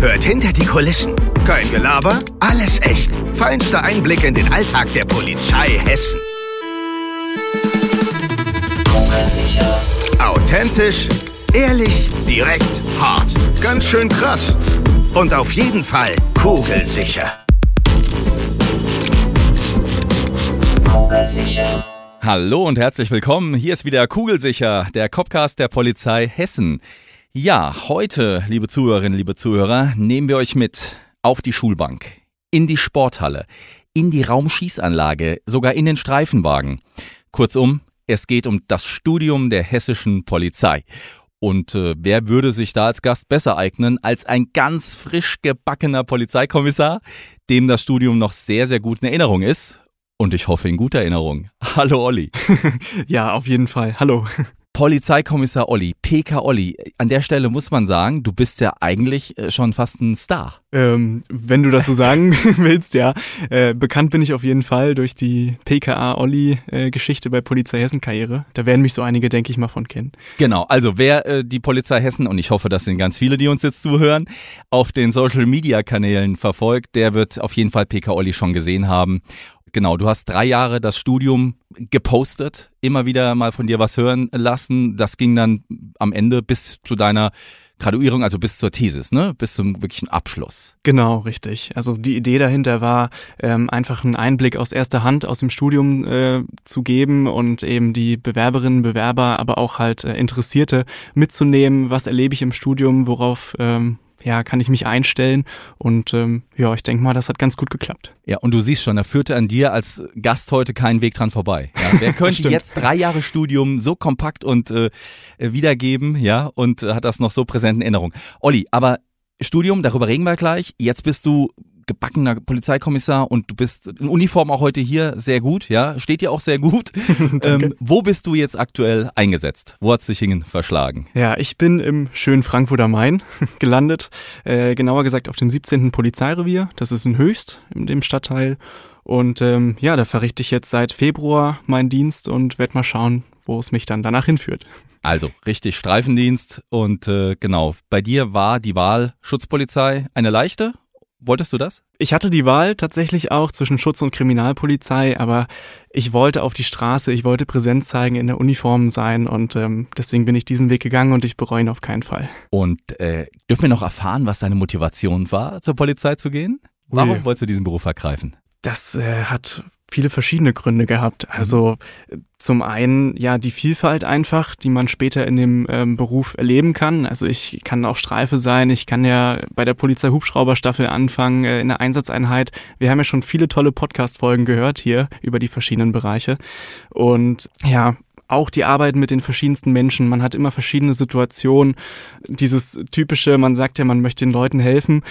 Hört hinter die Kulissen. Kein Gelaber, alles echt. Feinster Einblick in den Alltag der Polizei Hessen. Authentisch, ehrlich, direkt, hart. Ganz schön krass. Und auf jeden Fall kugelsicher. Hallo und herzlich willkommen. Hier ist wieder Kugelsicher, der Copcast der Polizei Hessen. Ja, heute, liebe Zuhörerinnen, liebe Zuhörer, nehmen wir euch mit auf die Schulbank, in die Sporthalle, in die Raumschießanlage, sogar in den Streifenwagen. Kurzum, es geht um das Studium der hessischen Polizei. Und äh, wer würde sich da als Gast besser eignen als ein ganz frisch gebackener Polizeikommissar, dem das Studium noch sehr, sehr gut in Erinnerung ist? Und ich hoffe in guter Erinnerung. Hallo Olli. ja, auf jeden Fall. Hallo. Polizeikommissar Olli, PK Olli, an der Stelle muss man sagen, du bist ja eigentlich äh, schon fast ein Star. Ähm, wenn du das so sagen willst, ja. Äh, bekannt bin ich auf jeden Fall durch die PKA Olli-Geschichte äh, bei Polizei Hessen Karriere. Da werden mich so einige, denke ich mal, von kennen. Genau, also wer äh, die Polizei Hessen, und ich hoffe, das sind ganz viele, die uns jetzt zuhören, auf den Social-Media-Kanälen verfolgt, der wird auf jeden Fall PK Olli schon gesehen haben. Genau, du hast drei Jahre das Studium gepostet, immer wieder mal von dir was hören lassen. Das ging dann am Ende bis zu deiner Graduierung, also bis zur Thesis, ne? Bis zum wirklichen Abschluss. Genau, richtig. Also die Idee dahinter war, ähm, einfach einen Einblick aus erster Hand aus dem Studium äh, zu geben und eben die Bewerberinnen, Bewerber, aber auch halt äh, Interessierte mitzunehmen. Was erlebe ich im Studium? Worauf ähm, ja, kann ich mich einstellen. Und ähm, ja, ich denke mal, das hat ganz gut geklappt. Ja, und du siehst schon, da führte an dir als Gast heute keinen Weg dran vorbei. Ja, wer könnte jetzt drei Jahre Studium so kompakt und äh, wiedergeben, ja, und äh, hat das noch so präsent in Erinnerung. Olli, aber Studium, darüber reden wir gleich. Jetzt bist du gebackener Polizeikommissar und du bist in Uniform auch heute hier sehr gut, ja, steht dir auch sehr gut. ähm, wo bist du jetzt aktuell eingesetzt? Wo hat sich hingen verschlagen? Ja, ich bin im schönen Frankfurter Main gelandet, äh, genauer gesagt auf dem 17. Polizeirevier, das ist in Höchst, in dem Stadtteil. Und ähm, ja, da verrichte ich jetzt seit Februar meinen Dienst und werde mal schauen, wo es mich dann danach hinführt. Also richtig Streifendienst und äh, genau, bei dir war die Wahl Schutzpolizei eine leichte Wolltest du das? Ich hatte die Wahl tatsächlich auch zwischen Schutz und Kriminalpolizei, aber ich wollte auf die Straße, ich wollte Präsenz zeigen, in der Uniform sein und ähm, deswegen bin ich diesen Weg gegangen und ich bereue ihn auf keinen Fall. Und äh, dürfen wir noch erfahren, was deine Motivation war, zur Polizei zu gehen? Warum Ui. wolltest du diesen Beruf ergreifen? Das äh, hat viele verschiedene Gründe gehabt. Also zum einen ja die Vielfalt einfach, die man später in dem ähm, Beruf erleben kann. Also ich kann auch Streife sein, ich kann ja bei der Polizei Hubschrauberstaffel anfangen, äh, in der Einsatzeinheit. Wir haben ja schon viele tolle Podcast-Folgen gehört hier über die verschiedenen Bereiche. Und ja, auch die Arbeit mit den verschiedensten Menschen. Man hat immer verschiedene Situationen. Dieses typische, man sagt ja, man möchte den Leuten helfen.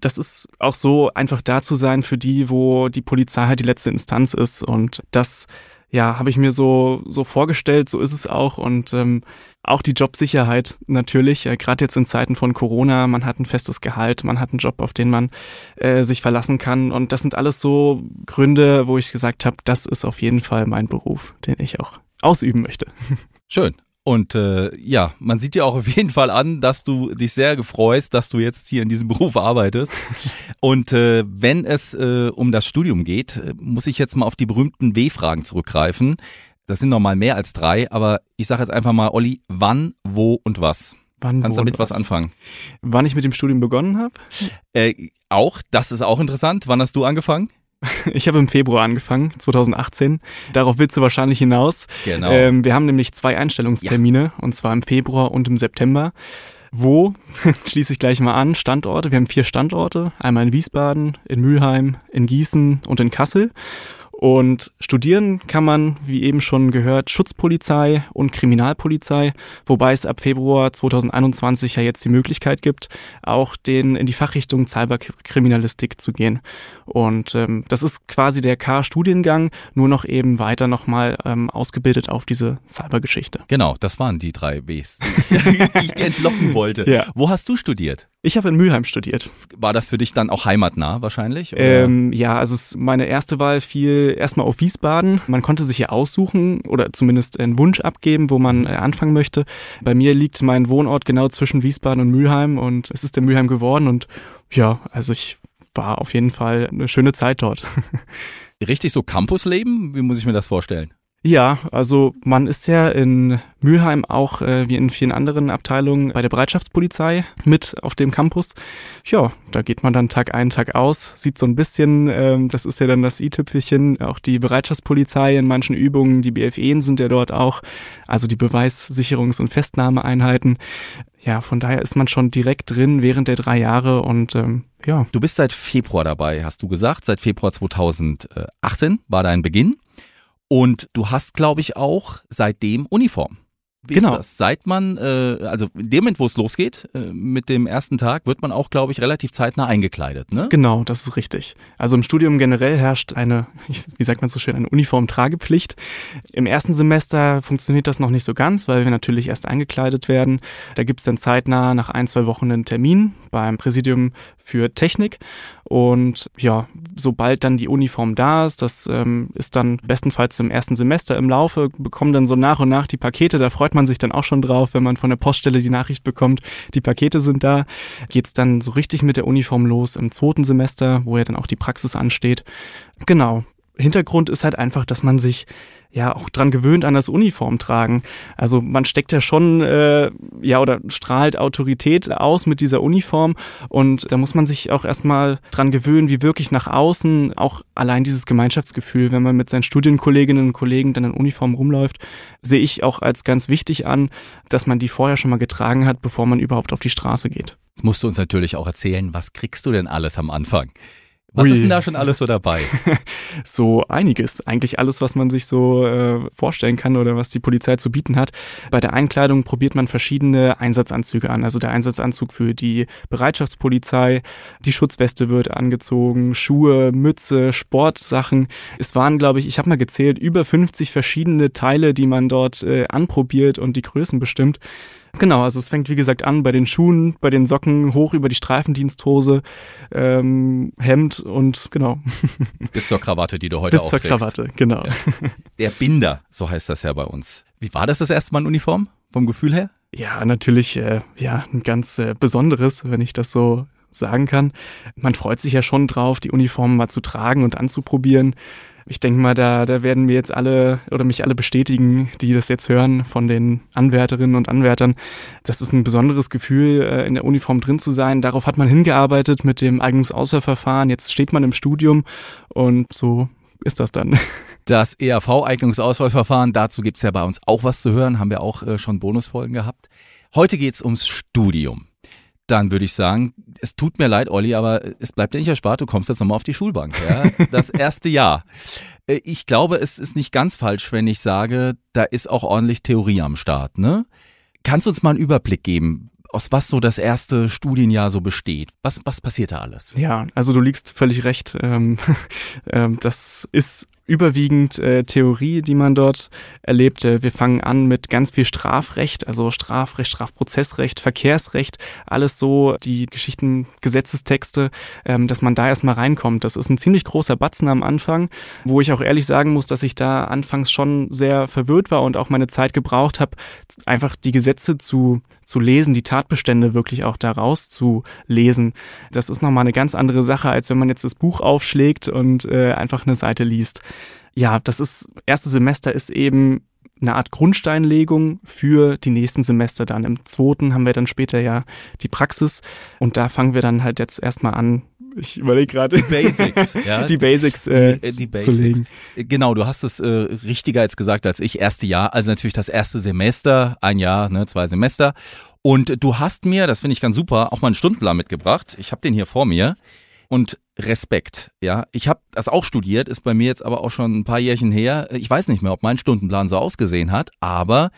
Das ist auch so einfach da zu sein für die, wo die Polizei halt die letzte Instanz ist. Und das ja, habe ich mir so, so vorgestellt, so ist es auch. Und ähm, auch die Jobsicherheit natürlich, äh, gerade jetzt in Zeiten von Corona, man hat ein festes Gehalt, man hat einen Job, auf den man äh, sich verlassen kann. Und das sind alles so Gründe, wo ich gesagt habe, das ist auf jeden Fall mein Beruf, den ich auch ausüben möchte. Schön. Und äh, ja, man sieht dir auch auf jeden Fall an, dass du dich sehr gefreust, dass du jetzt hier in diesem Beruf arbeitest. Und äh, wenn es äh, um das Studium geht, äh, muss ich jetzt mal auf die berühmten W-Fragen zurückgreifen. Das sind nochmal mehr als drei, aber ich sage jetzt einfach mal, Olli, wann, wo und was? Wann, Kannst wo damit was anfangen? Wann ich mit dem Studium begonnen habe? Äh, auch, das ist auch interessant. Wann hast du angefangen? Ich habe im Februar angefangen, 2018. Darauf willst du wahrscheinlich hinaus. Genau. Ähm, wir haben nämlich zwei Einstellungstermine, ja. und zwar im Februar und im September. Wo, schließe ich gleich mal an, Standorte. Wir haben vier Standorte, einmal in Wiesbaden, in Mülheim, in Gießen und in Kassel. Und studieren kann man, wie eben schon gehört, Schutzpolizei und Kriminalpolizei, wobei es ab Februar 2021 ja jetzt die Möglichkeit gibt, auch den in die Fachrichtung Cyberkriminalistik zu gehen. Und ähm, das ist quasi der K-Studiengang, nur noch eben weiter nochmal ähm, ausgebildet auf diese Cybergeschichte. Genau, das waren die drei Bs, die ich, die ich dir entlocken wollte. Ja. Wo hast du studiert? Ich habe in Mülheim studiert. War das für dich dann auch heimatnah wahrscheinlich? Ähm, ja, also meine erste Wahl fiel erstmal auf Wiesbaden. Man konnte sich hier aussuchen oder zumindest einen Wunsch abgeben, wo man äh, anfangen möchte. Bei mir liegt mein Wohnort genau zwischen Wiesbaden und Mülheim und es ist der Mülheim geworden und ja, also ich war auf jeden Fall eine schöne Zeit dort. Richtig so Campusleben? Wie muss ich mir das vorstellen? Ja, also man ist ja in Mülheim auch äh, wie in vielen anderen Abteilungen bei der Bereitschaftspolizei mit auf dem Campus. Ja, da geht man dann Tag ein, Tag aus, sieht so ein bisschen, ähm, das ist ja dann das i-Tüpfelchen, auch die Bereitschaftspolizei in manchen Übungen, die BFEen sind ja dort auch, also die Beweissicherungs- und Festnahmeeinheiten. Ja, von daher ist man schon direkt drin während der drei Jahre und ähm, ja. Du bist seit Februar dabei, hast du gesagt. Seit Februar 2018 war dein Beginn. Und du hast, glaube ich, auch seitdem Uniform. Wie Genau. ist das? Seit man, äh, also in dem Moment, wo es losgeht, äh, mit dem ersten Tag, wird man auch, glaube ich, relativ zeitnah eingekleidet, ne? Genau, das ist richtig. Also im Studium generell herrscht eine, wie sagt man so schön, eine Uniformtragepflicht. Im ersten Semester funktioniert das noch nicht so ganz, weil wir natürlich erst eingekleidet werden. Da gibt's dann zeitnah nach ein, zwei Wochen einen Termin beim Präsidium für Technik. Und ja, sobald dann die Uniform da ist, das ähm, ist dann bestenfalls im ersten Semester im Laufe, bekommen dann so nach und nach die Pakete. Da freut man sich dann auch schon drauf, wenn man von der Poststelle die Nachricht bekommt, die Pakete sind da. Geht's dann so richtig mit der Uniform los im zweiten Semester, wo ja dann auch die Praxis ansteht. Genau. Hintergrund ist halt einfach, dass man sich ja auch dran gewöhnt an das Uniform tragen. Also man steckt ja schon äh, ja oder strahlt Autorität aus mit dieser Uniform und da muss man sich auch erstmal dran gewöhnen, wie wirklich nach außen auch allein dieses Gemeinschaftsgefühl, wenn man mit seinen Studienkolleginnen und Kollegen dann in Uniform rumläuft, sehe ich auch als ganz wichtig an, dass man die vorher schon mal getragen hat, bevor man überhaupt auf die Straße geht. Jetzt musst du uns natürlich auch erzählen, was kriegst du denn alles am Anfang? Was Ui. ist denn da schon alles so dabei? so einiges. Eigentlich alles, was man sich so äh, vorstellen kann oder was die Polizei zu bieten hat. Bei der Einkleidung probiert man verschiedene Einsatzanzüge an. Also der Einsatzanzug für die Bereitschaftspolizei, die Schutzweste wird angezogen, Schuhe, Mütze, Sportsachen. Es waren, glaube ich, ich habe mal gezählt, über 50 verschiedene Teile, die man dort äh, anprobiert und die Größen bestimmt. Genau, also es fängt wie gesagt an bei den Schuhen, bei den Socken, hoch über die Streifendiensthose, ähm, Hemd und genau. Bis zur Krawatte, die du heute Bis auch zur trägst. Krawatte, genau. Ja. Der Binder, so heißt das ja bei uns. Wie war das das erste Mal in Uniform? Vom Gefühl her? Ja, natürlich, äh, ja, ein ganz äh, besonderes, wenn ich das so sagen kann. Man freut sich ja schon drauf, die Uniform mal zu tragen und anzuprobieren. Ich denke mal, da, da werden mir jetzt alle oder mich alle bestätigen, die das jetzt hören von den Anwärterinnen und Anwärtern. Das ist ein besonderes Gefühl, äh, in der Uniform drin zu sein. Darauf hat man hingearbeitet mit dem Eignungsauswahlverfahren. Jetzt steht man im Studium und so ist das dann. Das ERV-Eignungsauswahlverfahren, dazu gibt's ja bei uns auch was zu hören, haben wir auch äh, schon Bonusfolgen gehabt. Heute geht's ums Studium. Dann würde ich sagen, es tut mir leid, Olli, aber es bleibt dir nicht erspart, du kommst jetzt nochmal auf die Schulbank. Ja? Das erste Jahr. Äh, Ich glaube, es ist nicht ganz falsch, wenn ich sage, da ist auch ordentlich Theorie am Start. Ne? Kannst du uns mal einen Überblick geben, aus was so das erste Studienjahr so besteht? Was, was passiert da alles? Ja, also du liegst völlig recht. Ähm, ähm, das ist überwiegend äh, Theorie, die man dort erlebt. Wir fangen an mit ganz viel Strafrecht, also Strafrecht, Strafprozessrecht, Verkehrsrecht, alles so die Geschichten, Gesetzestexte, ähm, dass man da erstmal reinkommt. Das ist ein ziemlich großer Batzen am Anfang, wo ich auch ehrlich sagen muss, dass ich da anfangs schon sehr verwirrt war und auch meine Zeit gebraucht habe, einfach die Gesetze zu, zu lesen, die Tatbestände wirklich auch daraus zu lesen. Das ist nochmal eine ganz andere Sache, als wenn man jetzt das Buch aufschlägt und äh, einfach eine Seite liest. Ja, das ist, erste Semester ist eben eine Art Grundsteinlegung für die nächsten Semester dann. Im zweiten haben wir dann später ja die Praxis und da fangen wir dann halt jetzt erstmal an. Ich überlege gerade. Basics, ja. Die Basics, äh, die, die zu Basics. legen. Genau, du hast es äh, richtiger jetzt gesagt als ich. Erste Jahr, also natürlich das erste Semester, ein Jahr, ne, zwei Semester. Und du hast mir, das finde ich ganz super, auch mal einen Stundenplan mitgebracht. Ich habe den hier vor mir. Und Respekt. Ja, ich habe das auch studiert, ist bei mir jetzt aber auch schon ein paar Jährchen her. Ich weiß nicht mehr, ob mein Stundenplan so ausgesehen hat, aber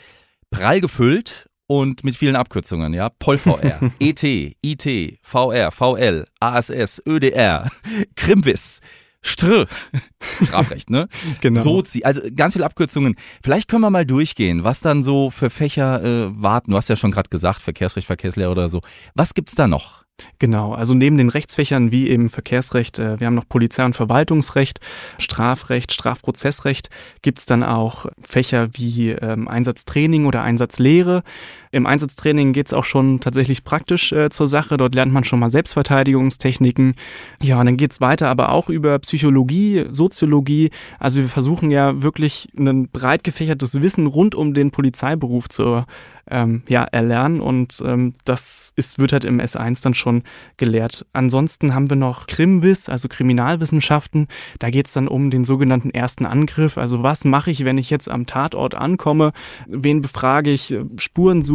prall gefüllt und mit vielen Abkürzungen, ja. PolVR, ET, IT, VR, VL, ASS, ÖDR, Krimwis, Str, Strafrecht, ne? Genau. Sozi, also ganz viele Abkürzungen. Vielleicht können wir mal durchgehen, was dann so für Fächer äh, warten. Du hast ja schon gerade gesagt, Verkehrsrecht, Verkehrslehre oder so. Was gibt's da noch? Genau, also neben den Rechtsfächern wie eben Verkehrsrecht, äh, wir haben noch Polizei- und Verwaltungsrecht, Strafrecht, Strafprozessrecht, gibt's dann auch Fächer wie ähm, Einsatztraining oder Einsatzlehre. Im Einsatztraining geht's auch schon tatsächlich praktisch äh, zur Sache. Dort lernt man schon mal Selbstverteidigungstechniken. Ja, und dann geht's weiter aber auch über Psychologie, Soziologie. Also wir versuchen ja wirklich ein breit gefächertes Wissen rund um den Polizeiberuf zu ähm, ja, erlernen und ähm, das ist, wird halt im S1 dann schon gelehrt. Ansonsten haben wir noch Krimwiss, also Kriminalwissenschaften. Da geht's dann um den sogenannten ersten Angriff. Also was mache ich, wenn ich jetzt am Tatort ankomme? Wen befrage ich?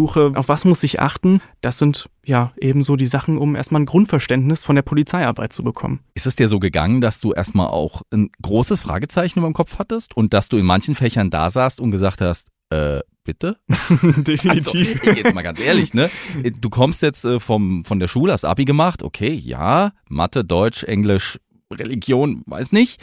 Spurensuche? Auf was muss ich achten? Das sind ja ebenso die Sachen, um erstmal ein Grundverständnis von der Polizeiarbeit zu bekommen. Ist es dir so gegangen, dass du erstmal auch ein großes Fragezeichen über dem Kopf hattest und dass du in manchen Fächern da saßt und gesagt hast, äh, bitte? Definitiv. Also, jetzt mal ganz ehrlich, ne? Du kommst jetzt äh, vom, von der Schule, hast Abi gemacht, okay, ja, Mathe, Deutsch, Englisch, Religion, weiß nicht.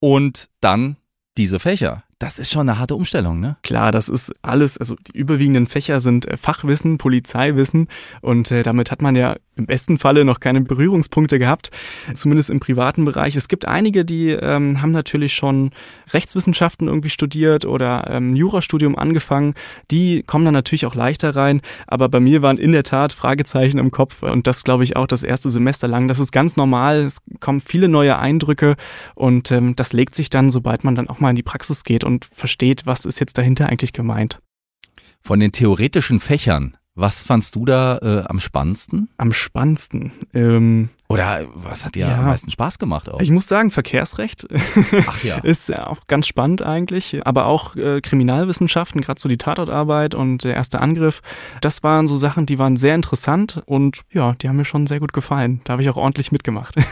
Und dann diese Fächer. Das ist schon eine harte Umstellung, ne? Klar, das ist alles, also die überwiegenden Fächer sind äh, Fachwissen, Polizeiwissen und äh, damit hat man ja im besten Falle noch keine Berührungspunkte gehabt, zumindest im privaten Bereich. Es gibt einige, die ähm, haben natürlich schon Rechtswissenschaften irgendwie studiert oder ähm, Jurastudium angefangen. Die kommen dann natürlich auch leichter rein, aber bei mir waren in der Tat Fragezeichen im Kopf und das glaube ich auch das erste Semester lang. Das ist ganz normal, es kommen viele neue Eindrücke und ähm, das legt sich dann, sobald man dann auch mal in die Praxis geht und versteht, was ist jetzt dahinter eigentlich gemeint. Von den theoretischen Fächern, was fandst du da äh, am spannendsten? Am spannendsten. Ähm, Oder was hat dir Ja. am meisten Spaß gemacht auch? ich muss sagen, Verkehrsrecht Ach ja. ist ja auch ganz spannend eigentlich, aber auch äh, Kriminalwissenschaften, gerade so die Tatortarbeit und der erste Angriff, das waren so Sachen, die waren sehr interessant und ja, die haben mir schon sehr gut gefallen. Da habe ich auch ordentlich mitgemacht.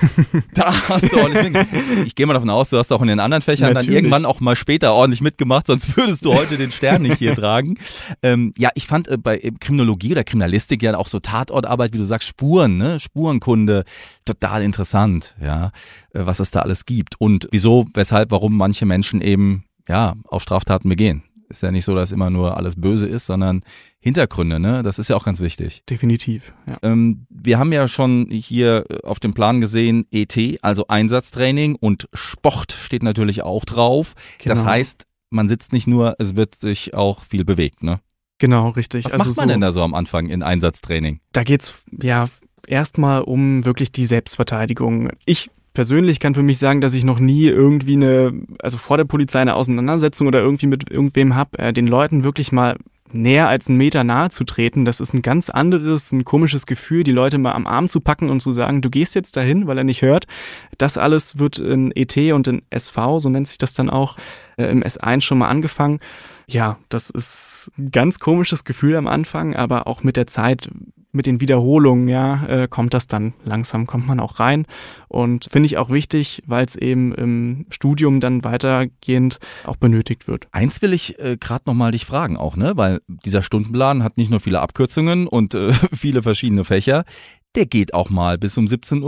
Da hast du ordentlich mitgemacht. Ich gehe mal davon aus, du hast auch in den anderen Fächern dann Natürlich. irgendwann auch mal später ordentlich mitgemacht, sonst würdest du heute den Stern nicht hier tragen. Ähm, ja, ich fand äh, bei äh, Kriminologie oder Kriminalistik ja auch so Tatortarbeit, wie du sagst, Spuren, ne? Spurenkunde, total interessant, ja, äh, was es da alles gibt und wieso, weshalb, warum manche Menschen eben ja auch Straftaten begehen. Ist ja nicht so, dass immer nur alles böse ist, sondern Hintergründe, ne? Das ist ja auch ganz wichtig. Definitiv, ja. Ähm, wir haben ja schon hier äh, auf dem Plan gesehen, ET, also Einsatztraining und Sport steht natürlich auch drauf. Das Genau. heißt, man sitzt nicht nur, es wird sich auch viel bewegt, ne? Genau, richtig. Was also macht man so, denn da so am Anfang in Einsatztraining? Da geht's ja erstmal um wirklich die Selbstverteidigung. Ich persönlich kann für mich sagen, dass ich noch nie irgendwie eine, also vor der Polizei eine Auseinandersetzung oder irgendwie mit irgendwem hab, äh, den Leuten wirklich mal näher als einen Meter nahe zu treten, das ist ein ganz anderes, ein komisches Gefühl, die Leute mal am Arm zu packen und zu sagen, du gehst jetzt dahin, weil er nicht hört. Das alles wird in ET und in SV, so nennt sich das dann auch, äh, im S1 schon mal angefangen. Ja, das ist ein ganz komisches Gefühl am Anfang, aber auch mit der Zeit, mit den Wiederholungen, ja, äh, kommt das dann langsam, kommt man auch rein. Und finde ich auch wichtig, weil es eben im Studium dann weitergehend auch benötigt wird. Eins will ich äh, gerade nochmal dich fragen auch, ne? Weil dieser Stundenplan hat nicht nur viele Abkürzungen und äh, viele verschiedene Fächer. Der geht auch mal bis um 17.15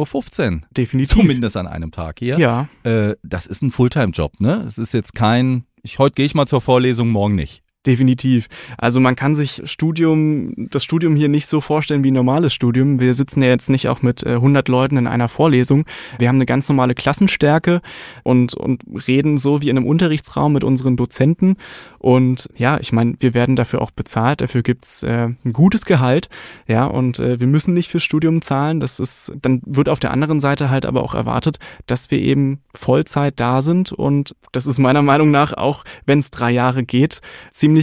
Uhr. Definitiv. Zumindest an einem Tag hier. Ja, Äh, das ist ein Fulltime-Job, ne? Es ist jetzt kein, ich, heute gehe ich mal zur Vorlesung, morgen nicht. Definitiv. Also man kann sich Studium, das Studium hier nicht so vorstellen wie ein normales Studium. Wir sitzen ja jetzt nicht auch mit äh, 100 Leuten in einer Vorlesung. Wir haben eine ganz normale Klassenstärke und, und reden so wie in einem Unterrichtsraum mit unseren Dozenten. Und ja, ich meine, wir werden dafür auch bezahlt. Dafür gibt's äh, ein gutes Gehalt. Ja, und äh, wir müssen nicht fürs Studium zahlen. Das ist, dann wird auf der anderen Seite halt aber auch erwartet, dass wir eben Vollzeit da sind. Und das ist meiner Meinung nach auch, wenn es drei Jahre geht, ziemlich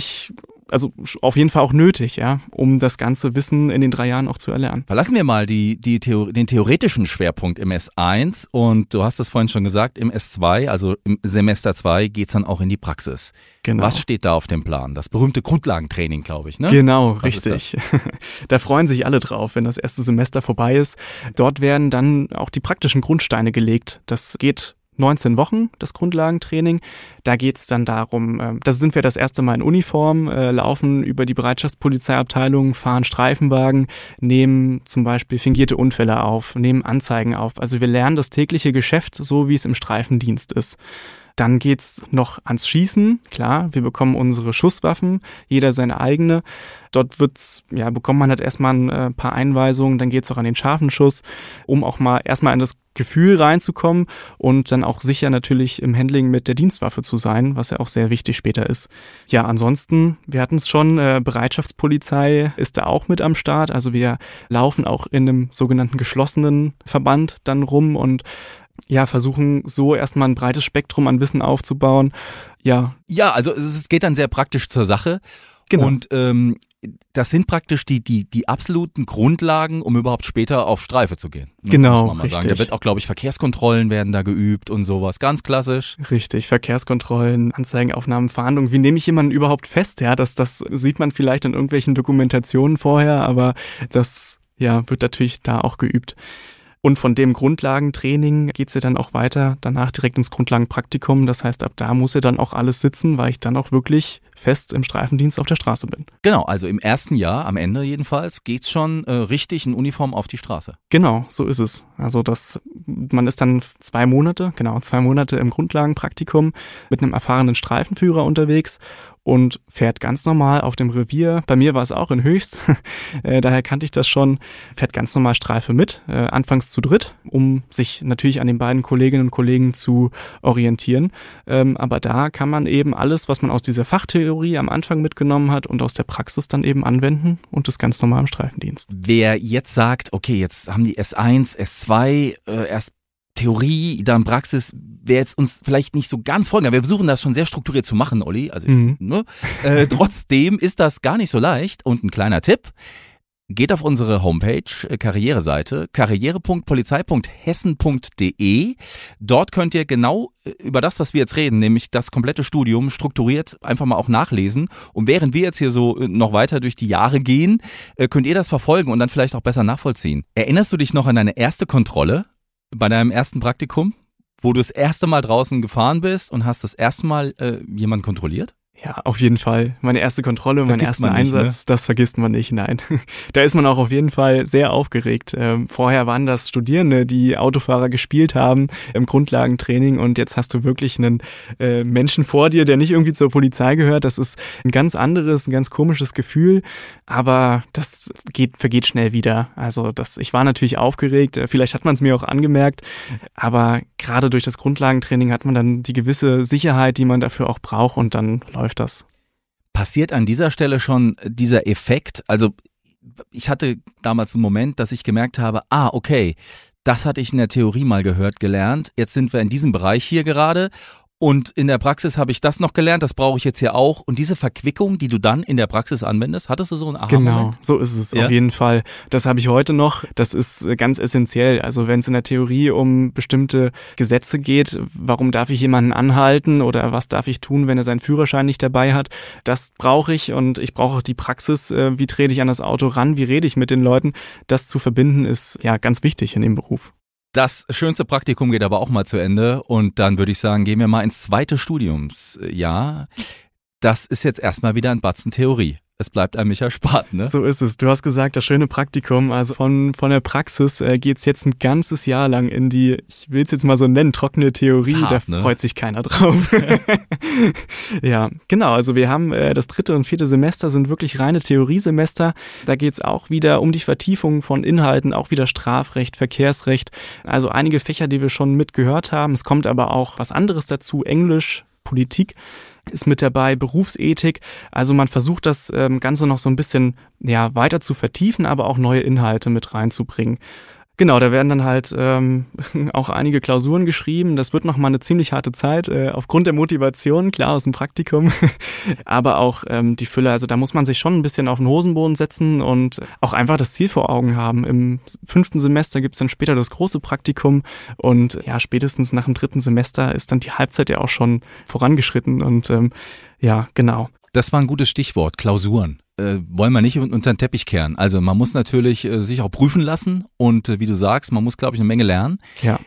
also auf jeden Fall auch nötig, ja, um das ganze Wissen in den drei Jahren auch zu erlernen. Verlassen wir mal die, die Theor den theoretischen Schwerpunkt im S1 und du hast es vorhin schon gesagt, im S2, also im Semester 2 geht's dann auch in die Praxis. Genau. Was steht da auf dem Plan? Das berühmte Grundlagentraining, glaube ich, ne? Genau, Was richtig. da freuen sich alle drauf, wenn das erste Semester vorbei ist. Dort werden dann auch die praktischen Grundsteine gelegt. Das geht 19 Wochen, das Grundlagentraining. Da geht es dann darum, äh, da sind wir das erste Mal in Uniform, äh, laufen über die Bereitschaftspolizeiabteilung, fahren Streifenwagen, nehmen zum Beispiel fingierte Unfälle auf, nehmen Anzeigen auf. Also wir lernen das tägliche Geschäft so, wie es im Streifendienst ist. Dann geht's noch ans Schießen. Klar, wir bekommen unsere Schusswaffen, jeder seine eigene. Dort wird's, ja, bekommt man halt erstmal ein äh, paar Einweisungen, dann geht's auch an den scharfen Schuss, um auch mal erstmal in das Gefühl reinzukommen und dann auch sicher natürlich im Handling mit der Dienstwaffe zu sein, was ja auch sehr wichtig später ist. Ja, ansonsten, wir hatten es schon, äh, Bereitschaftspolizei ist da auch mit am Start. Also wir laufen auch in einem sogenannten geschlossenen Verband dann rum und ja, versuchen so erstmal ein breites Spektrum an Wissen aufzubauen. Ja. Ja, also es geht dann sehr praktisch zur Sache. Genau. Und ähm, das sind praktisch die, die, die absoluten Grundlagen, um überhaupt später auf Streife zu gehen. Ne, genau, richtig. Sagen. Da wird auch, glaube ich, Verkehrskontrollen werden da geübt und sowas. Ganz klassisch. Richtig, Verkehrskontrollen, Anzeigenaufnahmen, Fahndung. Wie nehme ich jemanden überhaupt fest? Ja, das, das sieht man vielleicht in irgendwelchen Dokumentationen vorher, aber das ja, wird natürlich da auch geübt. Und von dem Grundlagentraining geht's ja dann auch weiter, danach direkt ins Grundlagenpraktikum. Das heißt, ab da muss ja dann auch alles sitzen, weil ich dann auch wirklich fest im Streifendienst auf der Straße bin. Genau, also im ersten Jahr, am Ende jedenfalls, geht's schon äh, richtig in Uniform auf die Straße. Genau, so ist es. Also das, man ist dann zwei Monate, genau, zwei Monate im Grundlagenpraktikum mit einem erfahrenen Streifenführer unterwegs und fährt ganz normal auf dem Revier. Bei mir war es auch in Höchst, äh, daher kannte ich das schon. Fährt ganz normal Streife mit, äh, anfangs zu dritt, um sich natürlich an den beiden Kolleginnen und Kollegen zu orientieren. Ähm, aber da kann man eben alles, was man aus dieser Fachtheorie am Anfang mitgenommen hat und aus der Praxis dann eben anwenden und das ganz normal im Streifendienst. Wer jetzt sagt, okay, jetzt haben die S1, S2 äh, erst Theorie, dann Praxis, wäre jetzt uns vielleicht nicht so ganz folgen. Aber wir versuchen das schon sehr strukturiert zu machen, Olli. Also, mhm. ne? äh, trotzdem ist das gar nicht so leicht. Und ein kleiner Tipp. Geht auf unsere Homepage, äh, Karriereseite, karriere.polizei.hessen.de. Dort könnt ihr genau äh, über das, was wir jetzt reden, nämlich das komplette Studium strukturiert einfach mal auch nachlesen. Und während wir jetzt hier so äh, noch weiter durch die Jahre gehen, könnt ihr das verfolgen und dann vielleicht auch besser nachvollziehen. Erinnerst du dich noch an deine erste Kontrolle? Bei deinem ersten Praktikum, wo du das erste Mal draußen gefahren bist und hast das erste Mal äh, jemanden kontrolliert? Ja, auf jeden Fall. Meine erste Kontrolle, mein erster Einsatz, ne? das vergisst man nicht, nein. da ist man auch auf jeden Fall sehr aufgeregt. Ähm, vorher waren das Studierende, die Autofahrer gespielt haben im Grundlagentraining und jetzt hast du wirklich einen äh, Menschen vor dir, der nicht irgendwie zur Polizei gehört. Das ist ein ganz anderes, ein ganz komisches Gefühl, aber das geht, vergeht schnell wieder. Also das, ich war natürlich aufgeregt, äh, vielleicht hat man es mir auch angemerkt, aber gerade durch das Grundlagentraining hat man dann die gewisse Sicherheit, die man dafür auch braucht und dann läuft das. Passiert an dieser Stelle schon dieser Effekt? Also ich hatte damals einen Moment, dass ich gemerkt habe, ah, okay, das hatte ich in der Theorie mal gehört, gelernt. Jetzt sind wir in diesem Bereich hier gerade und in der Praxis habe ich das noch gelernt, das brauche ich jetzt hier auch. Und diese Verquickung, die du dann in der Praxis anwendest, hattest du so einen aha Genau, so ist es ja? auf jeden Fall. Das habe ich heute noch. Das ist äh, ganz essentiell. Also wenn es in der Theorie um bestimmte Gesetze geht, warum darf ich jemanden anhalten oder was darf ich tun, wenn er seinen Führerschein nicht dabei hat, das brauche ich und ich brauche auch die Praxis. Äh, wie trete ich an das Auto ran? Wie rede ich mit den Leuten? Das zu verbinden ist ja ganz wichtig in dem Beruf. Das schönste Praktikum geht aber auch mal zu Ende und dann würde ich sagen, gehen wir mal ins zweite Studiumsjahr. Das ist jetzt erstmal wieder ein Batzen Theorie es bleibt einem nicht erspart, ne? So ist es. Du hast gesagt, das schöne Praktikum, also von, von der Praxis äh, geht's jetzt ein ganzes Jahr lang in die, ich will es jetzt mal so nennen, trockene Theorie. Hart, da ne? freut sich keiner drauf. ja, genau. Also wir haben äh, das dritte und vierte Semester sind wirklich reine Theoriesemester. Da geht's auch wieder um die Vertiefung von Inhalten, auch wieder Strafrecht, Verkehrsrecht. Also einige Fächer, die wir schon mitgehört haben. Es kommt aber auch was anderes dazu, Englisch, Politik ist mit dabei, Berufsethik. Also man versucht das ähm, Ganze noch so ein bisschen ja, weiter zu vertiefen, aber auch neue Inhalte mit reinzubringen. Genau, da werden dann halt ähm, auch einige Klausuren geschrieben. Das wird nochmal eine ziemlich harte Zeit, äh, aufgrund der Motivation, klar aus dem Praktikum, aber auch ähm, die Fülle. Also da muss man sich schon ein bisschen auf den Hosenboden setzen und auch einfach das Ziel vor Augen haben. Im fünften Semester gibt's dann später das große Praktikum und ja, spätestens nach dem dritten Semester ist dann die Halbzeit ja auch schon vorangeschritten und ähm, ja, genau. Das war ein gutes Stichwort, Klausuren äh, wollen wir nicht unter den Teppich kehren. Also man muss natürlich äh, sich auch prüfen lassen und äh, wie du sagst, man muss, glaube ich, eine Menge lernen. Ja.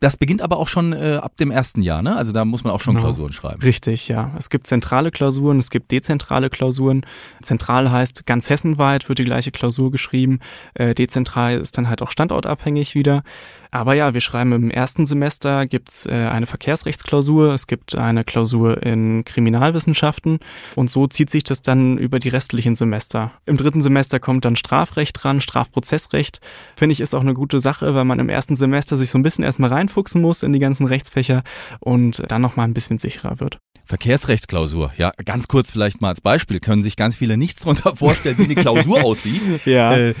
Das beginnt aber auch schon äh, ab dem ersten Jahr, ne? Also da muss man auch schon genau. Klausuren schreiben. Richtig, ja. Es gibt zentrale Klausuren, es gibt dezentrale Klausuren. Zentral heißt, ganz hessenweit wird die gleiche Klausur geschrieben. Äh, dezentral ist dann halt auch standortabhängig wieder. Aber ja, wir schreiben im ersten Semester gibt's äh, eine Verkehrsrechtsklausur, es gibt eine Klausur in Kriminalwissenschaften und so zieht sich das dann über die restlichen Semester. Im dritten Semester kommt dann Strafrecht dran, Strafprozessrecht. Finde ich ist auch eine gute Sache, weil man im ersten Semester sich so ein bisschen erstmal rein reinfuchsen muss in die ganzen Rechtsfächer und dann nochmal ein bisschen sicherer wird. Verkehrsrechtsklausur, ja, ganz kurz vielleicht mal als Beispiel, können sich ganz viele nichts darunter vorstellen, wie eine Klausur aussieht. ja. Äh,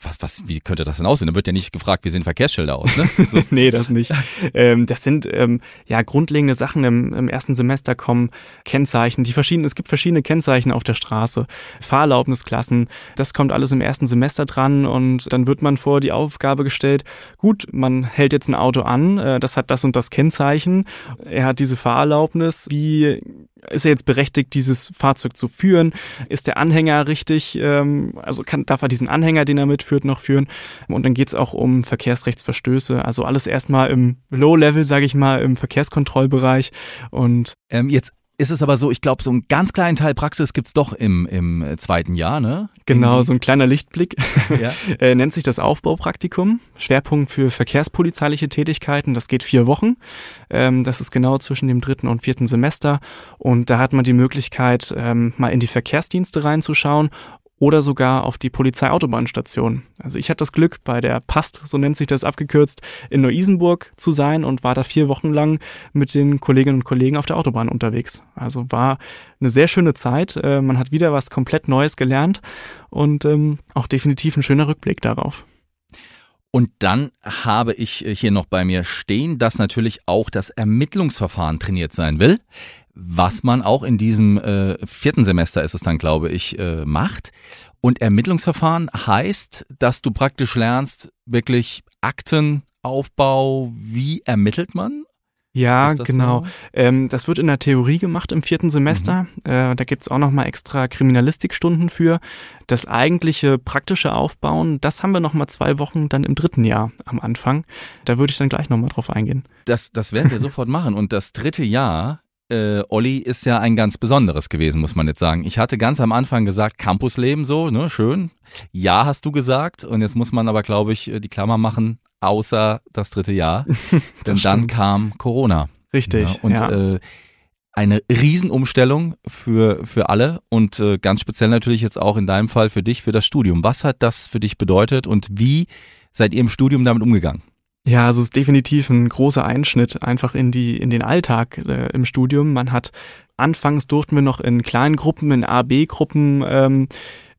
was, was, wie könnte das denn aussehen? Da wird ja nicht gefragt, wie sehen Verkehrsschilder aus, ne? So. nee, das nicht. Ähm, das sind ähm, ja grundlegende Sachen im, im ersten Semester kommen, Kennzeichen, die verschiedenen, es gibt verschiedene Kennzeichen auf der Straße, Fahrerlaubnisklassen, das kommt alles im ersten Semester dran und dann wird man vor die Aufgabe gestellt, gut, man hält jetzt ein Auto an, äh, das hat das und das Kennzeichen, er hat diese Fahrerlaubnis, wie wie ist er jetzt berechtigt, dieses Fahrzeug zu führen? Ist der Anhänger richtig? Ähm, also kann, darf er diesen Anhänger, den er mitführt, noch führen? Und dann geht es auch um Verkehrsrechtsverstöße. Also alles erstmal im Low-Level, sage ich mal, im Verkehrskontrollbereich. Und ähm, jetzt ist es aber so, ich glaube, so einen ganz kleinen Teil Praxis gibt's doch im, im äh, zweiten Jahr, ne? Genau, so ein kleiner Lichtblick. Ja. äh, nennt sich das Aufbaupraktikum. Schwerpunkt für verkehrspolizeiliche Tätigkeiten. Das geht vier Wochen. Ähm, das ist genau zwischen dem dritten und vierten Semester. Und da hat man die Möglichkeit, ähm, mal in die Verkehrsdienste reinzuschauen oder sogar auf die Polizeioutobahnstation. Also ich hatte das Glück, bei der PAST, so nennt sich das abgekürzt, in Neu-Isenburg zu sein und war da vier Wochen lang mit den Kolleginnen und Kollegen auf der Autobahn unterwegs. Also war eine sehr schöne Zeit. Äh, man hat wieder was komplett Neues gelernt und ähm, auch definitiv ein schöner Rückblick darauf. Und dann habe ich äh, hier noch bei mir stehen, dass natürlich auch das Ermittlungsverfahren trainiert sein will was man auch in diesem äh, vierten Semester ist es dann, glaube ich, äh, macht. Und Ermittlungsverfahren heißt, dass du praktisch lernst, wirklich Aktenaufbau, wie ermittelt man? Ja, genau. So? Ähm, das wird in der Theorie gemacht im vierten Semester. Mhm. Äh, da gibt's auch nochmal extra Kriminalistikstunden für. Das eigentliche praktische Aufbauen, das haben wir nochmal zwei Wochen dann im dritten Jahr am Anfang. Da würde ich dann gleich nochmal drauf eingehen. Das, das werden wir sofort machen. Und das dritte Jahr äh, Olli ist ja ein ganz besonderes gewesen, muss man jetzt sagen. Ich hatte ganz am Anfang gesagt, Campusleben so, ne, schön. Ja, hast du gesagt. Und jetzt muss man aber, glaube ich, äh, die Klammer machen, außer das dritte Jahr. Denn dann kam Corona. Richtig. Ja, und ja. Äh, eine Riesenumstellung für, für alle und äh, ganz speziell natürlich jetzt auch in deinem Fall für dich, für das Studium. Was hat das für dich bedeutet und wie seid ihr im Studium damit umgegangen? Ja, also es ist definitiv ein großer Einschnitt einfach in die in den Alltag äh, im Studium. Man hat anfangs durften wir noch in kleinen Gruppen, in A, B-Gruppen ähm,